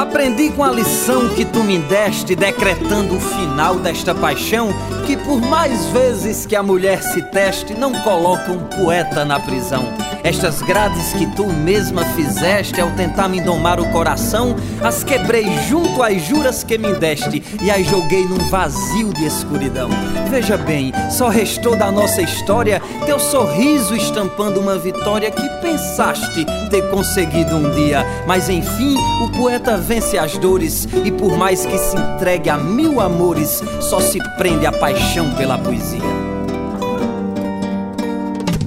Aprendi com a lição que tu me deste, decretando o final desta paixão, que por mais vezes que a mulher se teste, não coloca um poeta na prisão. Estas grades que tu mesma fizeste ao tentar me domar o coração, as quebrei junto às juras que me deste e as joguei num vazio de escuridão. Veja bem, só restou da nossa história teu sorriso estampando uma vitória que pensaste ter conseguido um dia. Mas enfim, o poeta vence as dores e por mais que se entregue a mil amores, só se prende a paixão pela poesia.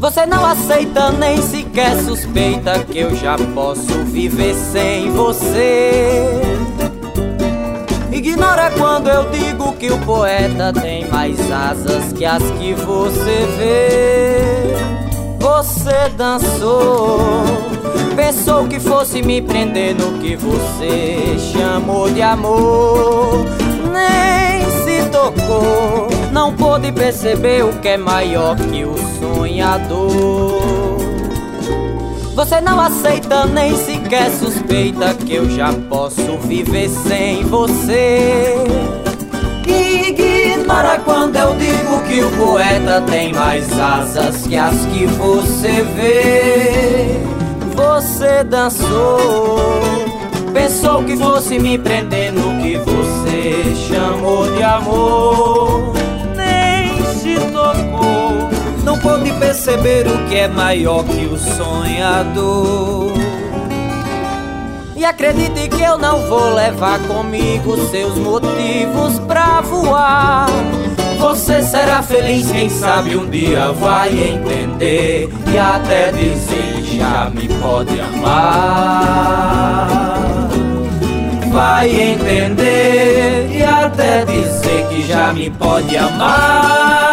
Você não aceita nem sequer suspeita que eu já posso viver sem você. Ignora quando eu digo que o poeta tem mais asas que as que você vê. Você dançou, pensou que fosse me prender no que você chamou de amor. Nem se tocou, não pôde perceber o que é maior que o sonhador. Você não aceita nem sequer suspeita que eu já posso viver sem você. Ignora quando eu digo que o poeta tem mais asas que as que você vê. Você dançou, pensou que fosse me prender no que você chamou de amor. O que é maior que o sonhador. E acredite que eu não vou levar comigo seus motivos pra voar. Você será feliz, quem sabe um dia vai entender e até dizer já me pode amar. Vai entender e até dizer que já me pode amar.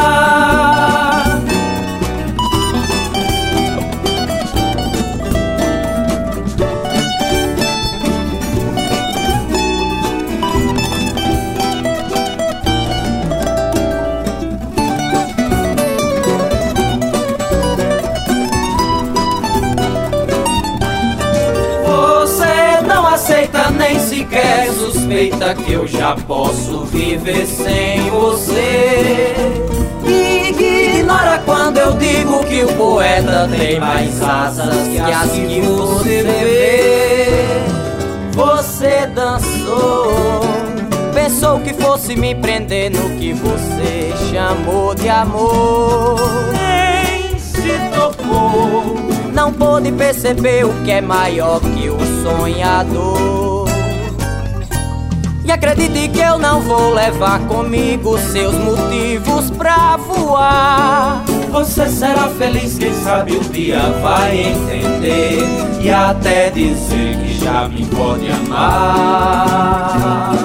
Sequer suspeita que eu já posso viver sem você. Ignora quando eu digo que o poeta tem mais asas que as que você vê. Você dançou, pensou que fosse me prender no que você chamou de amor. Nem se tocou, não pôde perceber o que é maior que o sonhador. E acredite que eu não vou levar comigo seus motivos pra voar. Você será feliz, quem sabe um dia vai entender e até dizer que já me pode amar.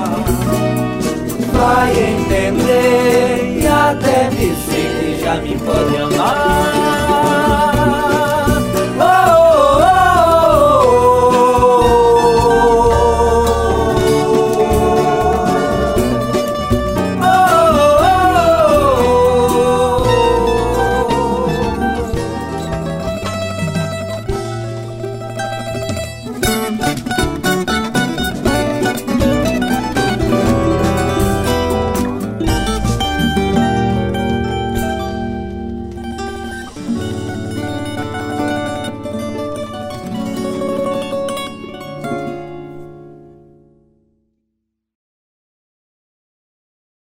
Vai entender e até dizer que já me pode amar.